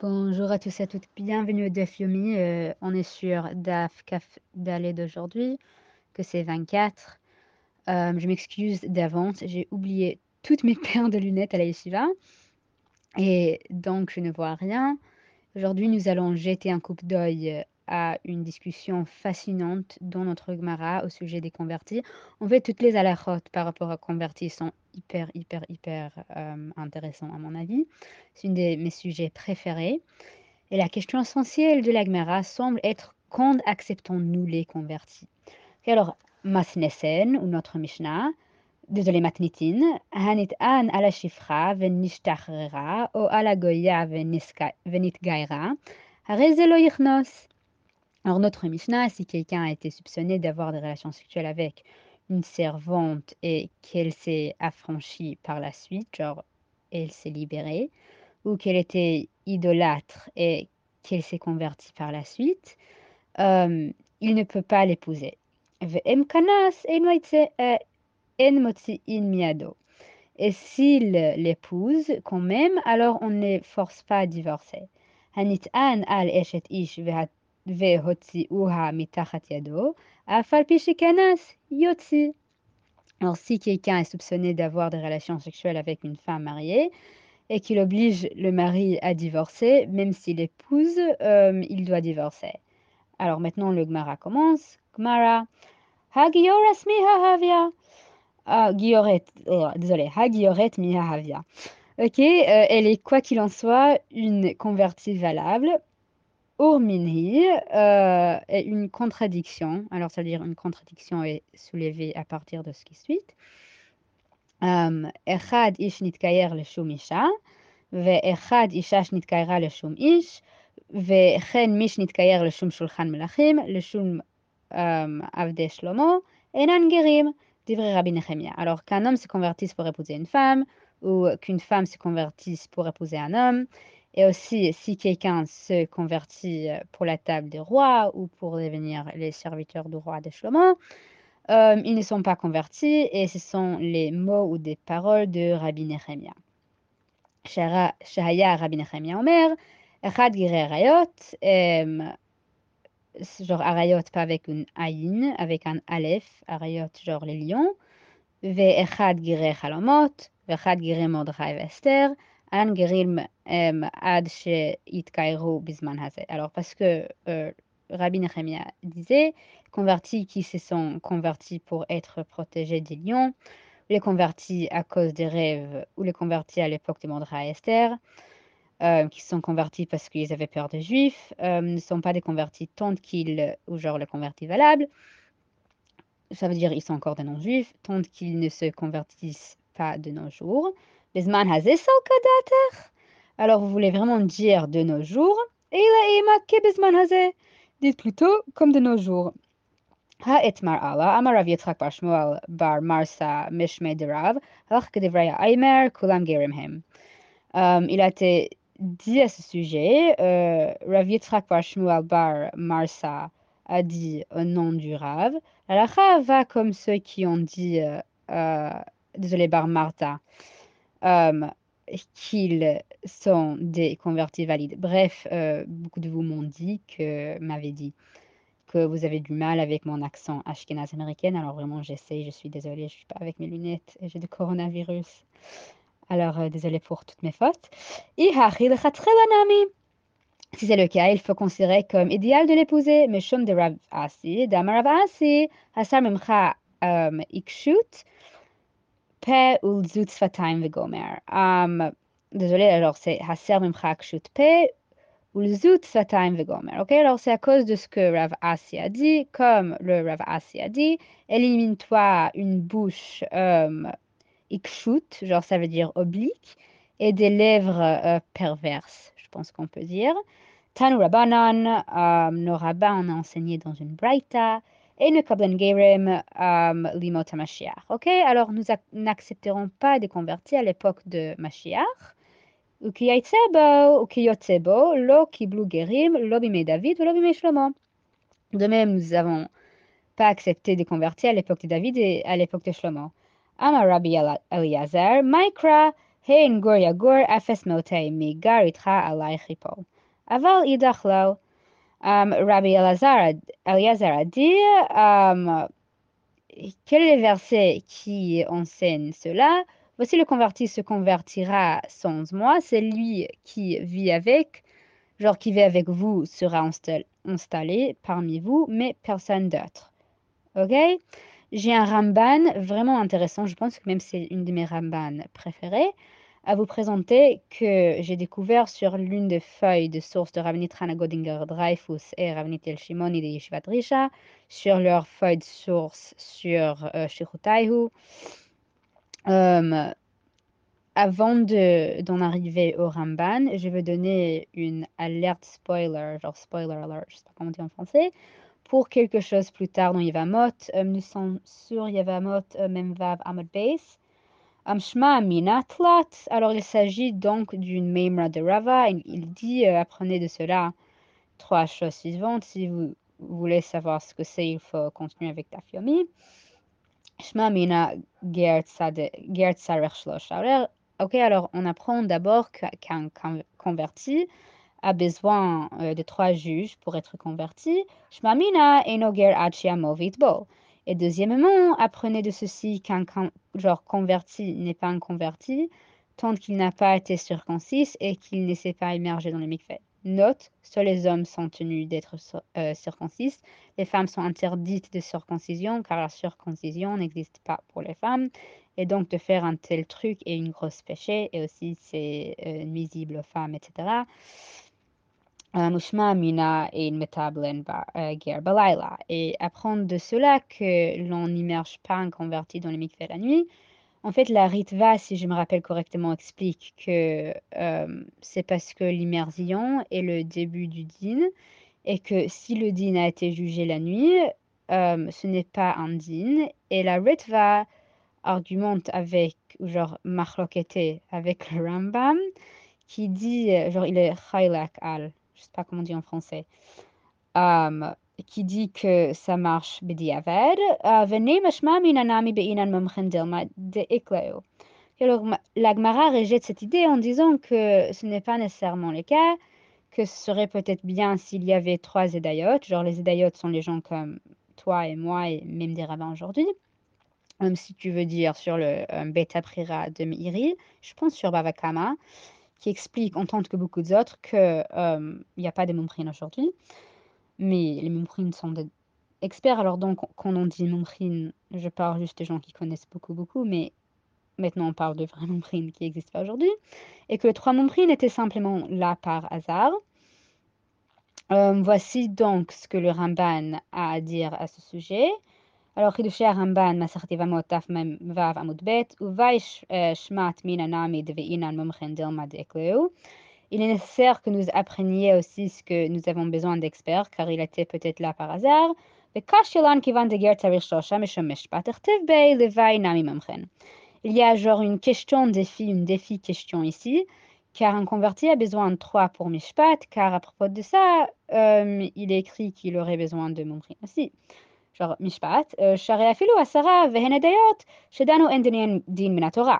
Bonjour à tous et à toutes, bienvenue au Daf Yomi. Euh, on est sur Daf Kaf Dalé d'aujourd'hui, que c'est 24. Euh, je m'excuse d'avance, j'ai oublié toutes mes paires de lunettes à la yeshiva et donc je ne vois rien. Aujourd'hui, nous allons jeter un coup d'œil à une discussion fascinante dans notre Gemara au sujet des convertis. En fait, toutes les alachotes par rapport aux convertis sont hyper, hyper, hyper euh, intéressants à mon avis. C'est une de mes sujets préférés. Et la question essentielle de la Gemara semble être quand acceptons-nous les convertis? Et Alors, Masnesen, ou notre Mishnah, désolé Matnitin, Hanit an ala shifra venishtachrera, o ala goya venitgaira, harezelo yichnos. Alors, notre Mishnah, si quelqu'un a été soupçonné d'avoir des relations sexuelles avec une servante et qu'elle s'est affranchie par la suite, genre elle s'est libérée, ou qu'elle était idolâtre et qu'elle s'est convertie par la suite, il ne peut pas l'épouser. Et s'il l'épouse quand même, alors on ne force pas à divorcer. Al eshet ish alors, si quelqu'un est soupçonné d'avoir des relations sexuelles avec une femme mariée et qu'il oblige le mari à divorcer, même s'il épouse, euh, il doit divorcer. Alors maintenant, le Gmara commence. Gmara. Hagioras miha Ah, Gioret. Oh, désolé. Hagioret miha havia. Ok, euh, elle est quoi qu'il en soit une convertie valable. Urminhi euh, est une contradiction. Alors, ça veut dire une contradiction est soulevée à partir de ce qui suit. Hum, echad ish nitkayer le shum isha, ve echad isha shnitkayera le shum ish, ve chen mish nitkayer le shum shulchan melachim, le shum hum, avde shlomo, enan gerim, divrei Rabbi Nehemia. Alors qu'un homme se convertisse pour épouser une femme, ou qu'une femme se convertisse pour épouser un homme, et aussi, si quelqu'un se convertit euh, pour la table des rois ou pour devenir les serviteurs du roi de Shlomo, euh, ils ne sont pas convertis et ce sont les mots ou des paroles de Rabbi Nehemia. Shahaya Rabbi Nehemia Omer, Echad euh, genre Arayot pas avec un Aïn, avec un Aleph, Arayot genre les lions, Ve Echad Gire Chalomot, Ve Echad Gire Mordechai Esther, alors, parce que euh, Rabbi Nehemia disait, convertis qui se sont convertis pour être protégés des lions, les convertis à cause des rêves, ou les convertis à l'époque de Mordra et Esther, euh, qui sont convertis parce qu'ils avaient peur des juifs, euh, ne sont pas des convertis tant qu'ils, ou genre les convertis valables, ça veut dire ils sont encore des non-juifs, tant qu'ils ne se convertissent pas de nos jours. Alors, vous voulez vraiment dire de nos jours? Dites plutôt comme de nos jours. Gerimhem. Il a été dit à ce sujet, euh, Rav bar Shmuel bar Marsa a dit au nom du Rav. La va comme ceux qui ont dit, euh, euh, désolé, bar Martha, euh, qu'ils sont des convertis valides. Bref, euh, beaucoup de vous m'ont dit que m'avez dit que vous avez du mal avec mon accent ashkenaz américaine. Alors vraiment, j'essaye, je suis désolée, je suis pas avec mes lunettes et j'ai du coronavirus. Alors, euh, désolée pour toutes mes fautes. Si c'est le cas, il faut considérer comme idéal de l'épouser, mais de Rav Asi, d'Amar Rav Asi, Memcha Ikshut, Pe ulzut sfataim vegomer. Um, désolé, alors c'est haser mimcha kshut pe ulzut sfataim vegomer. Ok, alors c'est à cause de ce que Rav Asi a dit, comme le Rav Asi a dit, élimine-toi une bouche um, ikshut, genre ça veut dire oblique, et des lèvres euh, perverses, je pense qu'on peut dire. Tanu Rabbanan, um, nos rabbins ont enseigné dans une braïta, et ne Ok, alors nous n'accepterons pas de convertir à l'époque de Mashiach. De même, nous n'avons pas accepté de convertir à l'époque de David et à l'époque de Shlomo. Amar Rabbi Eliezer, Maikra, Hein gur yagur afes motei mi garitra alai. Aval idach lo. Rabbi Elazar, a dit, quel est le verset qui enseigne cela? Voici le converti se convertira sans moi, c'est lui qui vit avec, genre qui vit avec vous sera install- installé parmi vous, mais personne d'autre. Ok? J'ai un Ramban vraiment intéressant, je pense que même c'est une de mes Ramban préférées, à vous présenter que j'ai découvert sur l'une des feuilles de source de Rabbinit Rana Godinger Dreyfus et Rabbinit El Shimoni de Yeshivat Risha, sur leur feuille de source sur euh, Shirutaihu. Euh, avant de- d'en arriver au Ramban, je vais donner une alerte spoiler, genre spoiler alert, je sais pas comment dire en français, pour quelque chose plus tard dans Yevamot. Euh, nous sommes sur Yevamot euh, Memvav Amad Base. Minatlat. Alors il s'agit donc d'une Memra de Rava. Il, dit euh, apprenez de cela trois choses suivantes. Si vous, voulez savoir ce que c'est, il faut continuer avec ta Fiomi. Shma Mina. Ok, alors on apprend d'abord qu'un con- converti a besoin euh, de trois juges pour être converti. Shma Mina Eno Ger Vitbo. Et deuxièmement, apprenez de ceci qu'un genre converti n'est pas un converti tant qu'il n'a pas été circoncis et qu'il ne s'est pas immergé dans le mikveh. Note, seuls les hommes sont tenus d'être euh, circoncis. Les femmes sont interdites de circoncision car la circoncision n'existe pas pour les femmes. Et donc de faire un tel truc est une grosse péché et aussi c'est euh, nuisible aux femmes, etc. Mina et euh. Et apprendre de cela que l'on n'immerge pas un converti dans le mikveh la nuit. En fait, la Ritva, si je me rappelle correctement, explique que euh, c'est parce que l'immersion est le début du din et que si le din a été jugé la nuit, euh, ce n'est pas un din. Et la Ritva argumente avec, genre, marlokete avec le Rambam, qui dit, genre, il est chaylak al, je sais pas comment on dit en français, euh, qui dit que ça marche b'diavad. euh. Alors, la Gemara rejette cette idée en disant que ce n'est pas nécessairement le cas, que ce serait peut-être bien s'il y avait trois Zédayotes, genre les Zédayotes sont les gens comme toi et moi et même des rabbins aujourd'hui. Même si tu veux dire sur le euh, Beta Prira de Meiri, je pense sur Bava Kama, qui explique en tant que beaucoup d'autres qu'il n'y a pas de Momprine aujourd'hui. Mais les Momprines sont des experts. Alors donc, quand on dit Momprine, je parle juste des gens qui connaissent beaucoup, beaucoup. Mais maintenant, on parle de vrais Momprines qui n'existent pas aujourd'hui. Et que les trois Momprines étaient simplement là par hasard. Euh, voici donc ce que le Ramban a à dire à ce sujet. Alors, Il est nécessaire que nous apprenions aussi ce que nous avons besoin d'experts, car il était peut-être là par hasard. Il y a genre une question défi, une défi question ici, car un converti a besoin de trois pour Mishpat, car à propos de ça, euh, il est écrit qu'il aurait besoin de Mumrin aussi. genre משפט, euh, שהרי אפילו עשרה והן עדיות שדנו אין דין, דין מן התורה.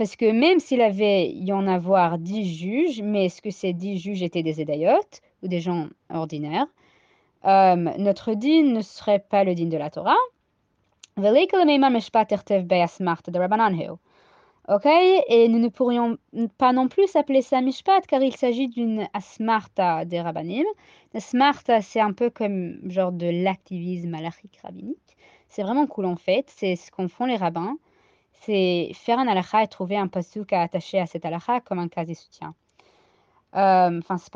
Parce que même s'il avait y en avoir dix juges, mais est-ce que ces dix juges étaient des édayotes ou des gens ordinaires euh, Notre din ne serait pas le din de la Torah. Ok, et nous ne pourrions pas non plus appeler ça mishpat car il s'agit d'une asmarta des rabbanim. Asmarta, c'est un peu comme genre de l'activisme halachique rabbinique. C'est vraiment cool en fait, c'est ce qu'en font les rabbins. C'est faire un halakha et trouver un pasuk à attacher à cet halakha comme un quasi soutien. Euh, Enfin, c'est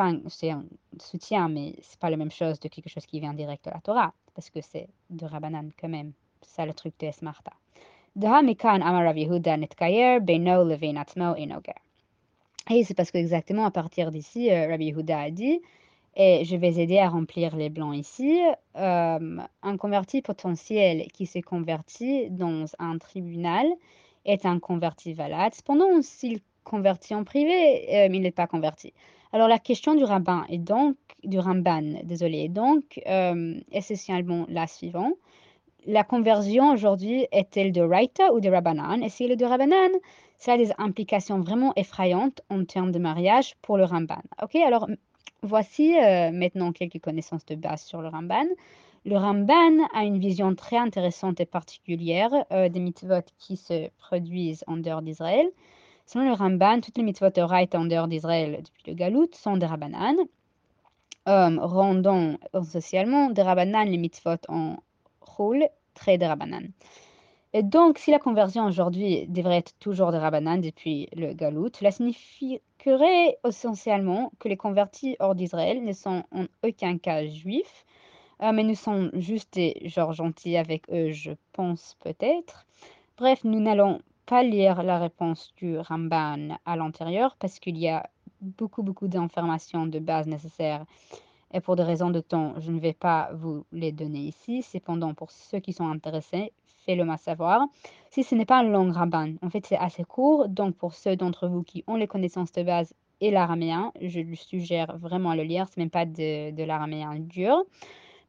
un, soutien, mais c'est pas la même chose de quelque chose qui vient direct de la Torah, parce que c'est de Rabbanan quand même. C'est ça le truc de Esmarta. Et c'est parce que exactement à partir d'ici, Rabbi Yehuda a dit et je vais aider à remplir les blancs ici. Euh, un converti potentiel qui se convertit dans un tribunal est un converti valable. Cependant, s'il convertit en privé, euh, il n'est pas converti. Alors la question du rabbin est donc du ramban, désolé, est donc euh, essentiellement la suivante la conversion aujourd'hui est-elle de Raita ou de Rabbanan Et si elle est de Rabbanan, ça a des implications vraiment effrayantes en termes de mariage pour le Ramban. Ok, alors voici euh, maintenant quelques connaissances de base sur le Ramban. Le Ramban a une vision très intéressante et particulière euh, des mitzvot qui se produisent en dehors d'Israël. Selon le Ramban, toutes les mitzvot de Raita en dehors d'Israël depuis le Galout sont des Rabbanan, euh, rendant socialement des Rabbanan les mitzvot en Très des Rabbanan. Et donc, si la conversion aujourd'hui devrait être toujours de Rabbanan depuis le Galout, cela signifierait essentiellement que les convertis hors d'Israël ne sont en aucun cas juifs, euh, mais nous sommes juste des gens gentils avec eux, je pense peut-être. Bref, nous n'allons pas lire la réponse du Ramban à l'intérieur parce qu'il y a beaucoup, beaucoup d'informations de base nécessaires et pour des raisons de temps, je ne vais pas vous les donner ici. Cependant, pour ceux qui sont intéressés, faites-le-moi savoir. Si ce n'est pas un long rabbin, en fait, c'est assez court. Donc, pour ceux d'entre vous qui ont les connaissances de base et l'araméen, je lui suggère vraiment le lire. Ce n'est pas de, l'araméen dur.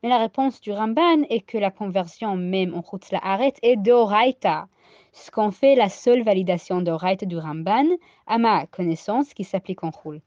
Mais la réponse du Ramban est que la conversion même en Chutz arrête est d'Oraita, ce qu'on fait la seule validation d'Oraita du Ramban, à ma connaissance, qui s'applique en Chul.